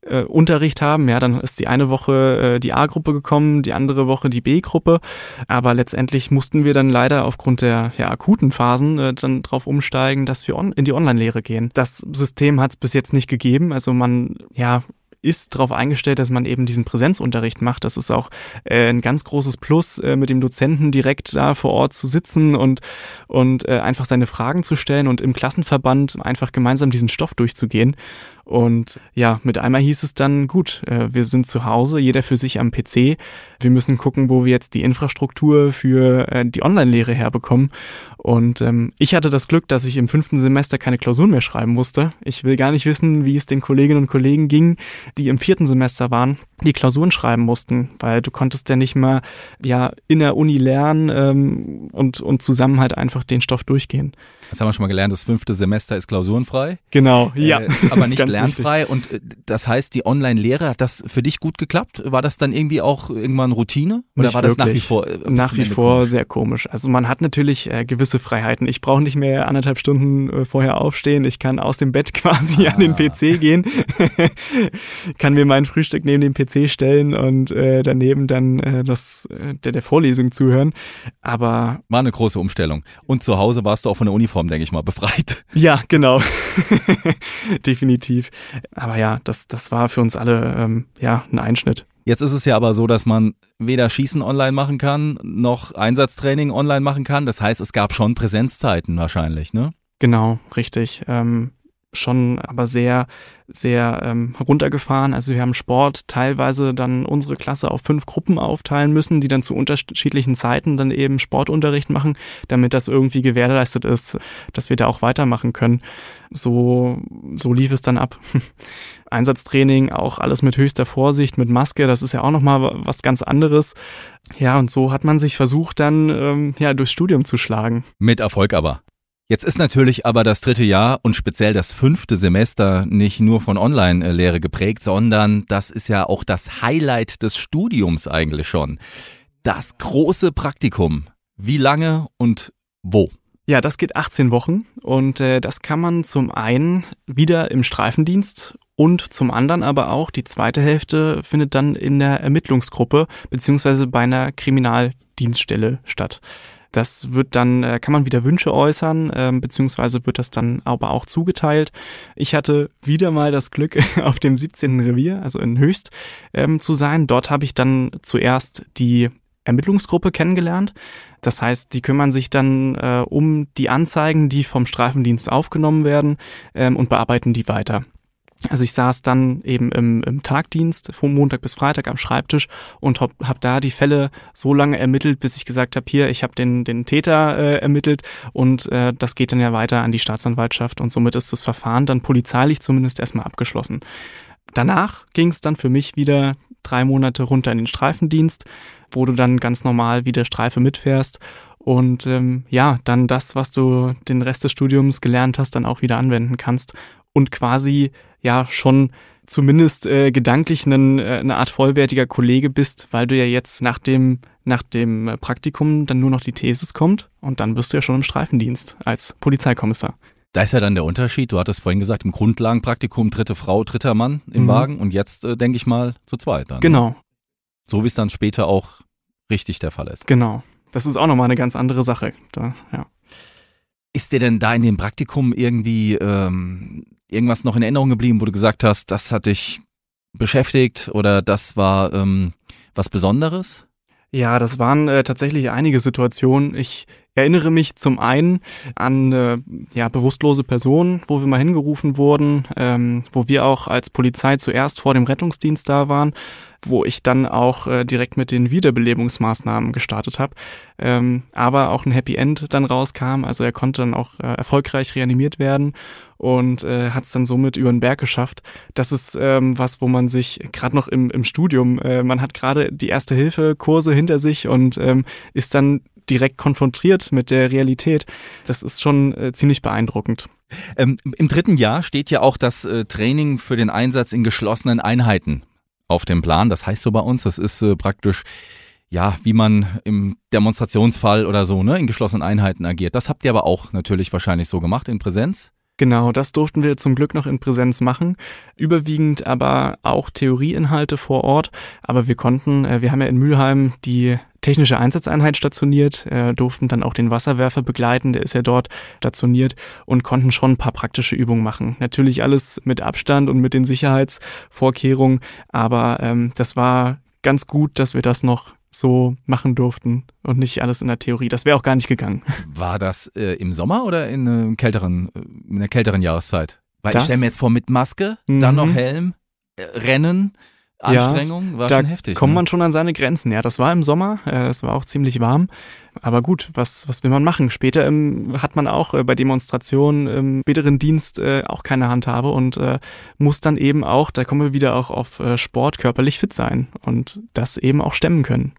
äh, Unterricht haben. Ja, dann ist die eine Woche äh, die A-Gruppe gekommen, die andere Woche die B-Gruppe. Aber letztendlich mussten wir dann leider aufgrund der ja, akuten Phasen äh, dann drauf umsteigen, dass wir in die Online-Lehre gehen. Das System hat es bis jetzt nicht gegeben. Also man ja ist darauf eingestellt, dass man eben diesen Präsenzunterricht macht. Das ist auch äh, ein ganz großes Plus, äh, mit dem Dozenten direkt da vor Ort zu sitzen und, und äh, einfach seine Fragen zu stellen und im Klassenverband einfach gemeinsam diesen Stoff durchzugehen. Und ja, mit einmal hieß es dann, gut, äh, wir sind zu Hause, jeder für sich am PC. Wir müssen gucken, wo wir jetzt die Infrastruktur für äh, die Online-Lehre herbekommen. Und ähm, ich hatte das Glück, dass ich im fünften Semester keine Klausuren mehr schreiben musste. Ich will gar nicht wissen, wie es den Kolleginnen und Kollegen ging, die im vierten Semester waren, die Klausuren schreiben mussten, weil du konntest ja nicht mal ja in der Uni lernen ähm, und, und zusammen halt einfach den Stoff durchgehen. Das haben wir schon mal gelernt, das fünfte Semester ist klausurenfrei. Genau, ja. Äh, aber nicht lernfrei. Wichtig. Und äh, das heißt, die Online-Lehre, hat das für dich gut geklappt? War das dann irgendwie auch irgendwann Routine? Oder nicht war das wirklich. nach wie vor? Äh, nach wie vor komisch? sehr komisch. Also man hat natürlich äh, gewisse Freiheiten. Ich brauche nicht mehr anderthalb Stunden äh, vorher aufstehen. Ich kann aus dem Bett quasi ah. an den PC gehen. kann mir mein Frühstück neben dem PC stellen und äh, daneben dann äh, das äh, der, der Vorlesung zuhören. Aber war eine große Umstellung. Und zu Hause warst du auch von der Uniform, denke ich mal, befreit. Ja, genau, definitiv. Aber ja, das das war für uns alle ähm, ja ein Einschnitt. Jetzt ist es ja aber so, dass man weder Schießen online machen kann, noch Einsatztraining online machen kann. Das heißt, es gab schon Präsenzzeiten wahrscheinlich, ne? Genau, richtig. Ähm, schon aber sehr, sehr ähm, runtergefahren. Also wir haben Sport teilweise dann unsere Klasse auf fünf Gruppen aufteilen müssen, die dann zu unterschiedlichen Zeiten dann eben Sportunterricht machen, damit das irgendwie gewährleistet ist, dass wir da auch weitermachen können. So, so lief es dann ab. Einsatztraining, auch alles mit höchster Vorsicht, mit Maske, das ist ja auch nochmal was ganz anderes. Ja, und so hat man sich versucht, dann ähm, ja, durchs Studium zu schlagen. Mit Erfolg aber. Jetzt ist natürlich aber das dritte Jahr und speziell das fünfte Semester nicht nur von Online-Lehre geprägt, sondern das ist ja auch das Highlight des Studiums eigentlich schon. Das große Praktikum. Wie lange und wo? Ja, das geht 18 Wochen und äh, das kann man zum einen wieder im Streifendienst und zum anderen aber auch die zweite Hälfte findet dann in der Ermittlungsgruppe beziehungsweise bei einer Kriminaldienststelle statt. Das wird dann, äh, kann man wieder Wünsche äußern, ähm, beziehungsweise wird das dann aber auch zugeteilt. Ich hatte wieder mal das Glück, auf dem 17. Revier, also in Höchst, ähm, zu sein. Dort habe ich dann zuerst die Ermittlungsgruppe kennengelernt. Das heißt, die kümmern sich dann äh, um die Anzeigen, die vom Streifendienst aufgenommen werden ähm, und bearbeiten die weiter. Also ich saß dann eben im, im Tagdienst von Montag bis Freitag am Schreibtisch und habe hab da die Fälle so lange ermittelt, bis ich gesagt habe, hier, ich habe den, den Täter äh, ermittelt und äh, das geht dann ja weiter an die Staatsanwaltschaft und somit ist das Verfahren dann polizeilich zumindest erstmal abgeschlossen. Danach ging es dann für mich wieder drei Monate runter in den Streifendienst, wo du dann ganz normal wieder Streife mitfährst und ähm, ja, dann das, was du den Rest des Studiums gelernt hast, dann auch wieder anwenden kannst und quasi ja schon zumindest äh, gedanklich einen, äh, eine Art vollwertiger Kollege bist, weil du ja jetzt nach dem, nach dem äh, Praktikum dann nur noch die Thesis kommt und dann bist du ja schon im Streifendienst als Polizeikommissar. Da ist ja dann der Unterschied. Du hattest vorhin gesagt, im Grundlagenpraktikum dritte Frau, dritter Mann im mhm. Wagen und jetzt äh, denke ich mal zu zweit. Dann, ne? genau. So wie es dann später auch richtig der Fall ist. Genau. Das ist auch nochmal eine ganz andere Sache. Da, ja. Ist dir denn da in dem Praktikum irgendwie ähm, irgendwas noch in Erinnerung geblieben, wo du gesagt hast, das hat dich beschäftigt oder das war ähm, was Besonderes? Ja, das waren äh, tatsächlich einige Situationen. Ich erinnere mich zum einen an äh, ja, bewusstlose Personen, wo wir mal hingerufen wurden, ähm, wo wir auch als Polizei zuerst vor dem Rettungsdienst da waren, wo ich dann auch äh, direkt mit den Wiederbelebungsmaßnahmen gestartet habe, ähm, aber auch ein Happy End dann rauskam. Also er konnte dann auch äh, erfolgreich reanimiert werden und äh, hat es dann somit über den Berg geschafft. Das ist ähm, was, wo man sich gerade noch im, im Studium, äh, man hat gerade die erste Hilfe Kurse hinter sich und ähm, ist dann direkt konfrontiert mit der Realität. Das ist schon äh, ziemlich beeindruckend. Ähm, Im dritten Jahr steht ja auch das äh, Training für den Einsatz in geschlossenen Einheiten auf dem Plan. Das heißt so bei uns, das ist äh, praktisch ja, wie man im Demonstrationsfall oder so, ne, in geschlossenen Einheiten agiert. Das habt ihr aber auch natürlich wahrscheinlich so gemacht in Präsenz. Genau, das durften wir zum Glück noch in Präsenz machen. Überwiegend aber auch Theorieinhalte vor Ort. Aber wir konnten, äh, wir haben ja in Mülheim die technische Einsatzeinheit stationiert, äh, durften dann auch den Wasserwerfer begleiten, der ist ja dort stationiert und konnten schon ein paar praktische Übungen machen. Natürlich alles mit Abstand und mit den Sicherheitsvorkehrungen, aber ähm, das war ganz gut, dass wir das noch so machen durften und nicht alles in der Theorie. Das wäre auch gar nicht gegangen. War das äh, im Sommer oder in, äh, kälteren, äh, in einer kälteren Jahreszeit? Weil das, ich stelle mir jetzt vor, mit Maske, dann noch mhm. Helm, äh, Rennen, Anstrengung, ja, war schon heftig. kommt ne? man schon an seine Grenzen. Ja, das war im Sommer, äh, es war auch ziemlich warm. Aber gut, was, was will man machen? Später im, hat man auch äh, bei Demonstrationen im späteren Dienst äh, auch keine Handhabe und äh, muss dann eben auch, da kommen wir wieder auch auf äh, Sport, körperlich fit sein und das eben auch stemmen können.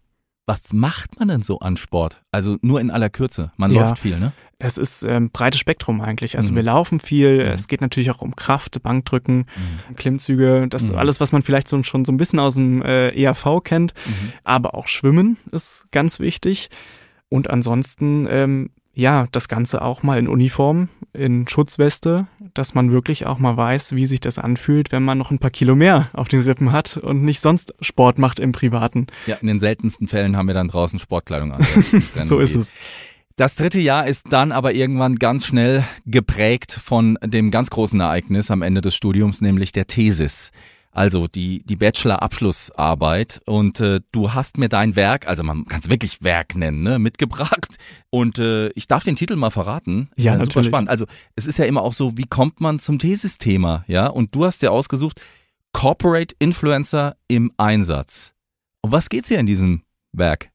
Was macht man denn so an Sport? Also nur in aller Kürze. Man ja, läuft viel, ne? Es ist ähm, breites Spektrum eigentlich. Also mhm. wir laufen viel. Mhm. Es geht natürlich auch um Kraft, Bankdrücken, mhm. Klimmzüge. Das ist mhm. alles, was man vielleicht so, schon so ein bisschen aus dem äh, ERV kennt. Mhm. Aber auch Schwimmen ist ganz wichtig. Und ansonsten ähm, ja, das Ganze auch mal in Uniform, in Schutzweste, dass man wirklich auch mal weiß, wie sich das anfühlt, wenn man noch ein paar Kilo mehr auf den Rippen hat und nicht sonst Sport macht im Privaten. Ja, in den seltensten Fällen haben wir dann draußen Sportkleidung an. so ist es. Das dritte Jahr ist dann aber irgendwann ganz schnell geprägt von dem ganz großen Ereignis am Ende des Studiums, nämlich der Thesis. Also die, die Bachelor-Abschlussarbeit und äh, du hast mir dein Werk, also man kann es wirklich Werk nennen, ne, mitgebracht und äh, ich darf den Titel mal verraten. Ja, ja natürlich. Super spannend. Also es ist ja immer auch so, wie kommt man zum Thesis-Thema, ja? Und du hast ja ausgesucht, Corporate Influencer im Einsatz. Um was geht's hier in diesem Werk?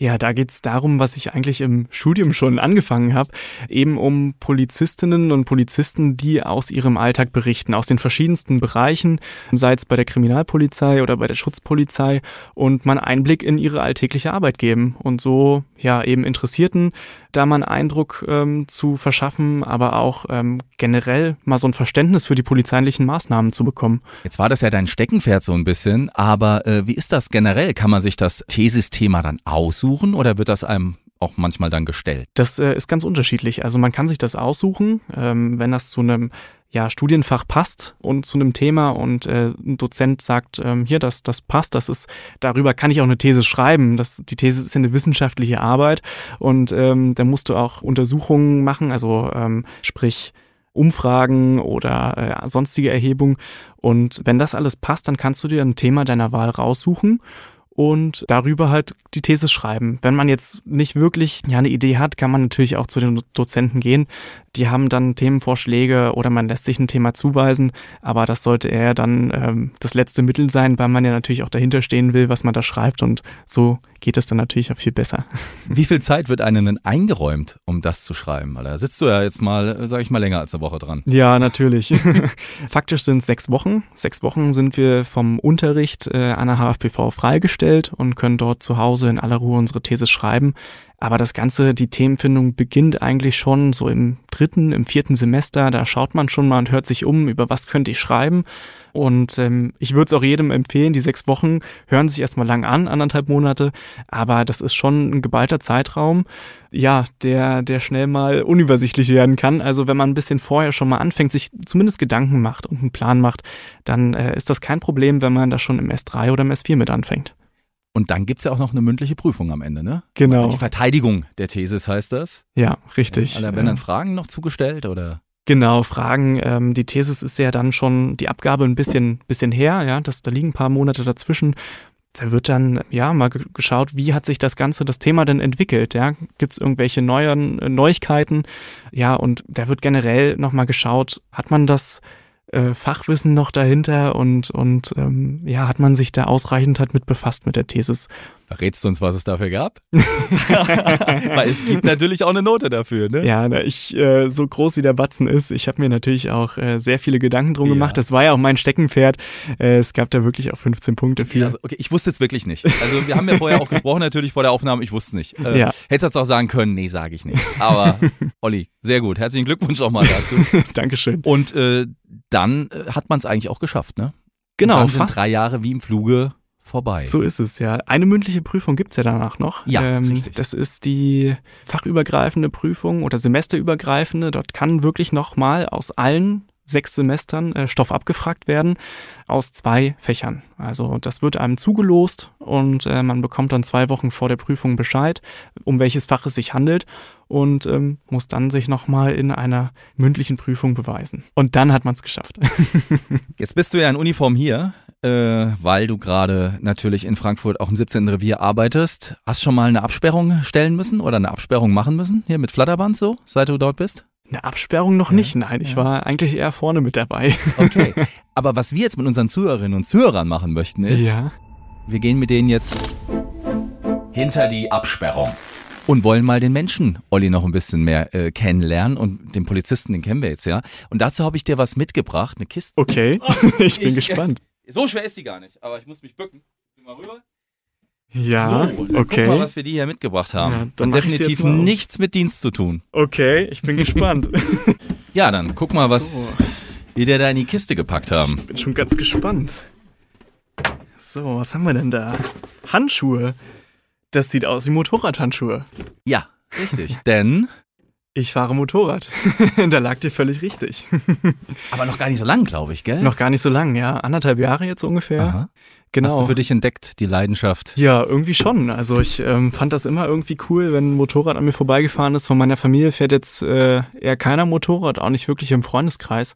Ja, da geht's darum, was ich eigentlich im Studium schon angefangen habe, eben um Polizistinnen und Polizisten, die aus ihrem Alltag berichten, aus den verschiedensten Bereichen, sei es bei der Kriminalpolizei oder bei der Schutzpolizei und man Einblick in ihre alltägliche Arbeit geben und so ja eben Interessierten da mal einen Eindruck ähm, zu verschaffen, aber auch ähm, generell mal so ein Verständnis für die polizeilichen Maßnahmen zu bekommen. Jetzt war das ja dein Steckenpferd so ein bisschen, aber äh, wie ist das generell? Kann man sich das Thesis-Thema dann aussuchen oder wird das einem auch manchmal dann gestellt? Das äh, ist ganz unterschiedlich. Also man kann sich das aussuchen, ähm, wenn das zu einem ja, Studienfach passt und zu einem Thema und äh, ein Dozent sagt, ähm, hier, das, das passt, das ist, darüber kann ich auch eine These schreiben. Das, die These ist ja eine wissenschaftliche Arbeit und ähm, da musst du auch Untersuchungen machen, also ähm, sprich Umfragen oder äh, sonstige Erhebungen. Und wenn das alles passt, dann kannst du dir ein Thema deiner Wahl raussuchen und darüber halt die These schreiben. Wenn man jetzt nicht wirklich ja, eine Idee hat, kann man natürlich auch zu den Dozenten gehen. Die haben dann Themenvorschläge oder man lässt sich ein Thema zuweisen, aber das sollte eher dann ähm, das letzte Mittel sein, weil man ja natürlich auch dahinter stehen will, was man da schreibt und so geht es dann natürlich auch viel besser. Wie viel Zeit wird einem denn eingeräumt, um das zu schreiben? Weil da sitzt du ja jetzt mal, sage ich mal, länger als eine Woche dran. Ja, natürlich. Faktisch sind es sechs Wochen. Sechs Wochen sind wir vom Unterricht äh, an der HFPV freigestellt und können dort zu Hause in aller Ruhe unsere These schreiben. Aber das Ganze, die Themenfindung beginnt eigentlich schon so im dritten, im vierten Semester. Da schaut man schon mal und hört sich um, über was könnte ich schreiben. Und ähm, ich würde es auch jedem empfehlen, die sechs Wochen hören sich erstmal lang an, anderthalb Monate, aber das ist schon ein geballter Zeitraum, ja, der, der schnell mal unübersichtlich werden kann. Also wenn man ein bisschen vorher schon mal anfängt, sich zumindest Gedanken macht und einen Plan macht, dann äh, ist das kein Problem, wenn man da schon im S3 oder im S4 mit anfängt. Und dann gibt's ja auch noch eine mündliche Prüfung am Ende, ne? Genau. Die Verteidigung der Thesis heißt das. Ja, richtig. Ja, da werden dann Fragen noch zugestellt oder? Genau, Fragen. Ähm, die Thesis ist ja dann schon die Abgabe ein bisschen, bisschen her, ja, das, da liegen ein paar Monate dazwischen. Da wird dann ja mal geschaut, wie hat sich das Ganze, das Thema denn entwickelt, ja? Gibt es irgendwelche neuen äh, Neuigkeiten? Ja, und da wird generell nochmal geschaut, hat man das äh, Fachwissen noch dahinter und, und ähm, ja, hat man sich da ausreichend halt mit befasst mit der Thesis. Verrätst du uns, was es dafür gab? Weil es gibt natürlich auch eine Note dafür, ne? Ja, na, ich, äh, so groß wie der Batzen ist, ich habe mir natürlich auch äh, sehr viele Gedanken drum ja. gemacht. Das war ja auch mein Steckenpferd. Äh, es gab da wirklich auch 15 Punkte für. Ja, also, okay, ich wusste es wirklich nicht. Also wir haben ja vorher auch gesprochen, natürlich vor der Aufnahme, ich wusste es nicht. Äh, ja. Hättest du auch sagen können, nee, sage ich nicht. Aber Olli, sehr gut. Herzlichen Glückwunsch auch mal dazu. Dankeschön. Und äh, dann äh, hat man es eigentlich auch geschafft, ne? Genau. Und dann sind drei Jahre wie im Fluge vorbei. So ist es, ja. Eine mündliche Prüfung gibt's ja danach noch. Ja, ähm, Das ist die fachübergreifende Prüfung oder semesterübergreifende. Dort kann wirklich nochmal aus allen sechs Semestern äh, Stoff abgefragt werden aus zwei Fächern. Also das wird einem zugelost und äh, man bekommt dann zwei Wochen vor der Prüfung Bescheid, um welches Fach es sich handelt und ähm, muss dann sich nochmal in einer mündlichen Prüfung beweisen. Und dann hat man es geschafft. Jetzt bist du ja in Uniform hier, äh, weil du gerade natürlich in Frankfurt auch im 17. Revier arbeitest. Hast schon mal eine Absperrung stellen müssen oder eine Absperrung machen müssen, hier mit Flatterband so, seit du dort bist? Eine Absperrung noch ja, nicht, nein. Ich ja. war eigentlich eher vorne mit dabei. Okay. Aber was wir jetzt mit unseren Zuhörerinnen und Zuhörern machen möchten, ist, ja. wir gehen mit denen jetzt hinter die Absperrung und wollen mal den Menschen, Olli, noch ein bisschen mehr äh, kennenlernen. Und den Polizisten, den kennen wir jetzt ja. Und dazu habe ich dir was mitgebracht, eine Kiste. Okay, ich bin ich, gespannt. So schwer ist die gar nicht, aber ich muss mich bücken. Geh mal rüber. Ja, so, okay. Guck mal, was wir dir hier mitgebracht haben. Ja, dann Und definitiv nichts mit Dienst zu tun. Okay, ich bin gespannt. ja, dann guck mal, was so. wir dir da in die Kiste gepackt haben. Ich bin schon ganz gespannt. So, was haben wir denn da? Handschuhe. Das sieht aus wie Motorradhandschuhe. Ja, richtig. Denn Ich fahre Motorrad. da lag dir völlig richtig. Aber noch gar nicht so lang, glaube ich, gell? Noch gar nicht so lang, ja. Anderthalb Jahre jetzt ungefähr. Aha. Genau. Hast du für dich entdeckt, die Leidenschaft? Ja, irgendwie schon. Also ich ähm, fand das immer irgendwie cool, wenn ein Motorrad an mir vorbeigefahren ist. Von meiner Familie fährt jetzt äh, eher keiner Motorrad, auch nicht wirklich im Freundeskreis.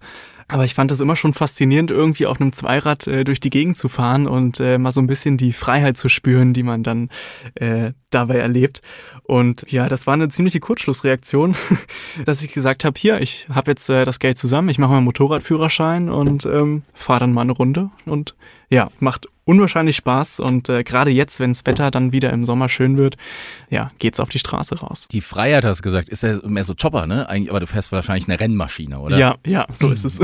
Aber ich fand das immer schon faszinierend, irgendwie auf einem Zweirad äh, durch die Gegend zu fahren und äh, mal so ein bisschen die Freiheit zu spüren, die man dann äh, dabei erlebt. Und ja, das war eine ziemliche Kurzschlussreaktion, dass ich gesagt habe, hier, ich habe jetzt äh, das Geld zusammen, ich mache meinen Motorradführerschein und ähm, fahre dann mal eine Runde. Und ja, macht unwahrscheinlich Spaß und äh, gerade jetzt, wenn das Wetter dann wieder im Sommer schön wird, ja, geht's auf die Straße raus. Die Freiheit hast du gesagt, ist ja mehr so Chopper, ne? Eigentlich, aber du fährst wahrscheinlich eine Rennmaschine, oder? Ja, ja, so ist es.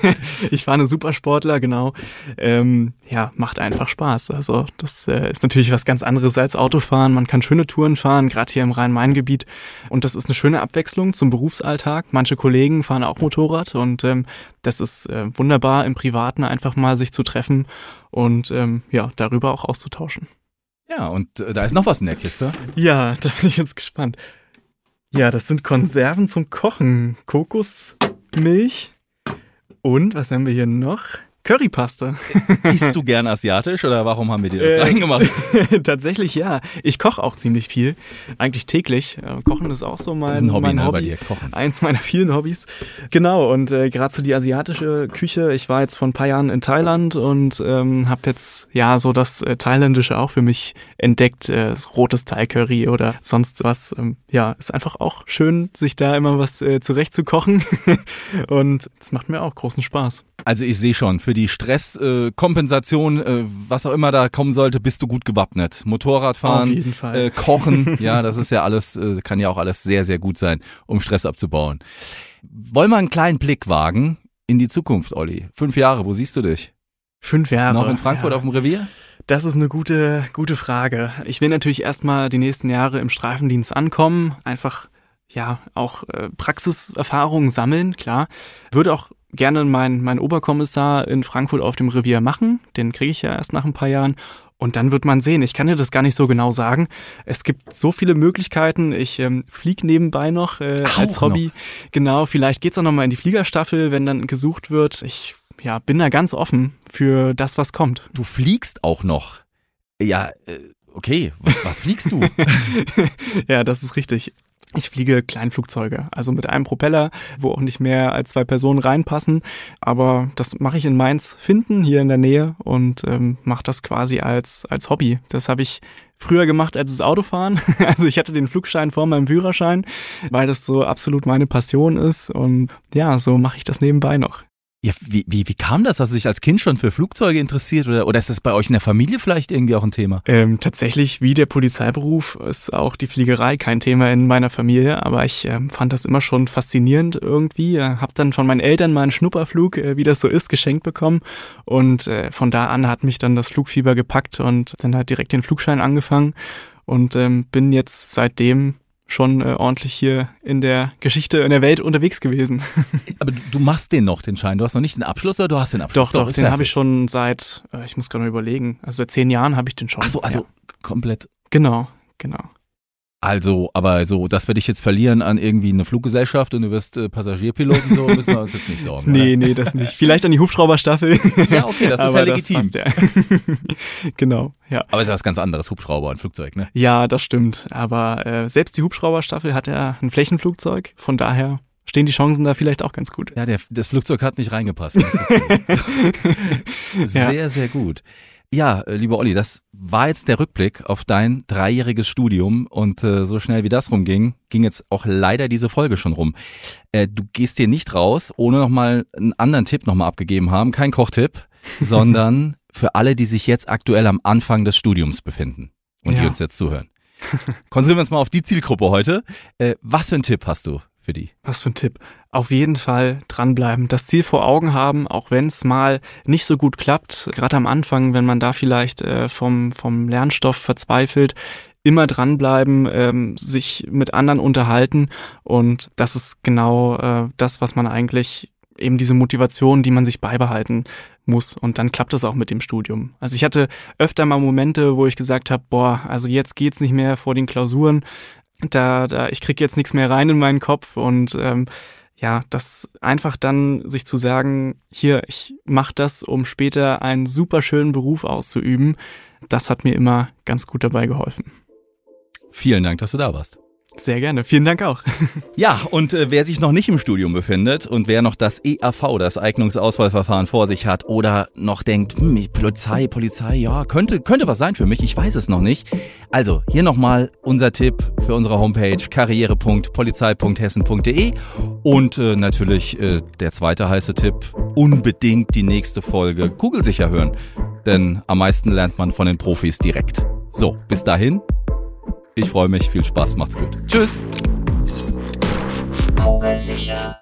ich fahre eine Supersportler, genau. Ähm, ja, macht einfach Spaß. Also das äh, ist natürlich was ganz anderes als Autofahren. Man kann schöne Touren fahren, gerade hier im Rhein-Main-Gebiet. Und das ist eine schöne Abwechslung zum Berufsalltag. Manche Kollegen fahren auch Motorrad und ähm, das ist äh, wunderbar im Privaten einfach mal sich zu treffen und ähm, ja, darüber auch auszutauschen. Ja, und äh, da ist noch was in der Kiste. Ja, da bin ich jetzt gespannt. Ja, das sind Konserven zum Kochen. Kokosmilch. Und was haben wir hier noch? Currypaste. Isst du gern asiatisch oder warum haben wir dir das Äh, reingemacht? Tatsächlich ja. Ich koche auch ziemlich viel. Eigentlich täglich. Äh, Kochen ist auch so mein, Das ist ein Hobby, mein ne, Hobby. dir, Kochen. Eins meiner vielen Hobbys. Genau, und äh, gerade so die asiatische Küche. Ich war jetzt vor ein paar Jahren in Thailand und ähm, habe jetzt ja so das äh, Thailändische auch für mich entdeckt. Äh, rotes Thai-Curry oder sonst was. Ähm, ja, ist einfach auch schön, sich da immer was äh, zurecht zu kochen. und es macht mir auch großen Spaß. Also ich sehe schon, für die Stresskompensation, äh, äh, was auch immer da kommen sollte, bist du gut gewappnet. Motorradfahren, Auf jeden Fall. Äh, Kochen, ja, das ist ja alles, äh, kann ja auch alles sehr, sehr gut sein, um Stress abzubauen. Wollen wir einen kleinen Blick wagen in die Zukunft, Olli? Fünf Jahre, wo siehst du dich? Fünf Jahre. Noch in Frankfurt ja. auf dem Revier? Das ist eine gute, gute Frage. Ich will natürlich erstmal die nächsten Jahre im Streifendienst ankommen, einfach ja auch äh, Praxiserfahrungen sammeln, klar. Würde auch gerne meinen mein Oberkommissar in Frankfurt auf dem Revier machen, den kriege ich ja erst nach ein paar Jahren. Und dann wird man sehen. Ich kann dir das gar nicht so genau sagen. Es gibt so viele Möglichkeiten. Ich ähm, flieg nebenbei noch äh, Auch als Hobby. Genau, vielleicht geht's auch noch mal in die Fliegerstaffel, wenn dann gesucht wird. Ich ja, bin da ganz offen für das, was kommt. Du fliegst auch noch. Ja, äh, okay, was, was fliegst du? ja, das ist richtig. Ich fliege Kleinflugzeuge, also mit einem Propeller, wo auch nicht mehr als zwei Personen reinpassen. Aber das mache ich in Mainz finden, hier in der Nähe, und ähm, mache das quasi als, als Hobby. Das habe ich früher gemacht als das Autofahren. Also ich hatte den Flugschein vor meinem Führerschein, weil das so absolut meine Passion ist. Und ja, so mache ich das nebenbei noch. Ja, wie, wie, wie kam das? Hast du dich als Kind schon für Flugzeuge interessiert oder, oder ist das bei euch in der Familie vielleicht irgendwie auch ein Thema? Ähm, tatsächlich, wie der Polizeiberuf, ist auch die Fliegerei kein Thema in meiner Familie, aber ich ähm, fand das immer schon faszinierend irgendwie. Äh, hab dann von meinen Eltern mal einen Schnupperflug, äh, wie das so ist, geschenkt bekommen und äh, von da an hat mich dann das Flugfieber gepackt und dann halt direkt den Flugschein angefangen und ähm, bin jetzt seitdem schon äh, ordentlich hier in der Geschichte in der Welt unterwegs gewesen. Aber du, machst den noch, den Schein. Du hast noch nicht den Abschluss oder du hast den Abschluss? Doch, doch, ist den habe ich schon seit, äh, ich muss gerade mal überlegen, also seit zehn Jahren habe ich den schon. Ach so, also Ja. komplett. Genau, genau. Also, aber so, dass wir dich jetzt verlieren an irgendwie eine Fluggesellschaft und du wirst äh, Passagierpiloten, so müssen wir uns jetzt nicht sorgen. Nee, nee, das nicht. Vielleicht an die Hubschrauberstaffel. Oder? Ja, okay, das ist ja Aber legitim. passt ja. genau, ja. Aber es ist was ganz anderes, Hubschrauber und Flugzeug, ne? Ja, das stimmt. Aber äh, selbst die Hubschrauberstaffel hat ja ein Flächenflugzeug. Von daher stehen die Chancen da vielleicht auch ganz gut. Ja, der, das Flugzeug hat nicht reingepasst. sehr, sehr gut. Ja, äh, lieber Olli, das war jetzt der Rückblick auf dein dreijähriges Studium und äh, so schnell wie das rumging, ging jetzt auch leider diese Folge schon rum. Äh, du gehst hier nicht raus, ohne nochmal einen anderen Tipp nochmal abgegeben haben, kein Kochtipp, sondern für alle, die sich jetzt aktuell am Anfang des Studiums befinden und die Ja. uns jetzt zuhören. Konzentrieren wir uns mal auf die Zielgruppe heute. Äh, was für einen Tipp hast du für die? Was für ein Tipp. Auf jeden Fall dranbleiben, das Ziel vor Augen haben, auch wenn es mal nicht so gut klappt. Gerade am Anfang, wenn man da vielleicht äh, vom, vom Lernstoff verzweifelt, immer dranbleiben, ähm, sich mit anderen unterhalten. Und das ist genau äh, das, was man eigentlich eben diese Motivation, die man sich beibehalten muss. Und dann klappt es auch mit dem Studium. Also ich hatte öfter mal Momente, wo ich gesagt habe, boah, also jetzt geht's nicht mehr vor den Klausuren. Da, da, ich krieg jetzt nichts mehr rein in meinen Kopf und ähm, ja, das einfach dann sich zu sagen, hier, ich mache das, um später einen super schönen Beruf auszuüben, das hat mir immer ganz gut dabei geholfen. Vielen Dank, dass du da warst. Sehr gerne. Vielen Dank auch. Ja, und äh, wer sich noch nicht im Studium befindet und wer noch das EAV, das Eignungsauswahlverfahren vor sich hat oder noch denkt, hm, Polizei, Polizei, ja, könnte, könnte was sein für mich, ich weiß es noch nicht. Also, hier nochmal unser Tipp für unsere Homepage karriere.polizei.hessen.de und äh, natürlich äh, der zweite heiße Tipp, unbedingt die nächste Folge kugelsicher hören, denn am meisten lernt man von den Profis direkt. So, bis dahin, ich freue mich, viel Spaß, macht's gut. Tschüss. Kugelsicher.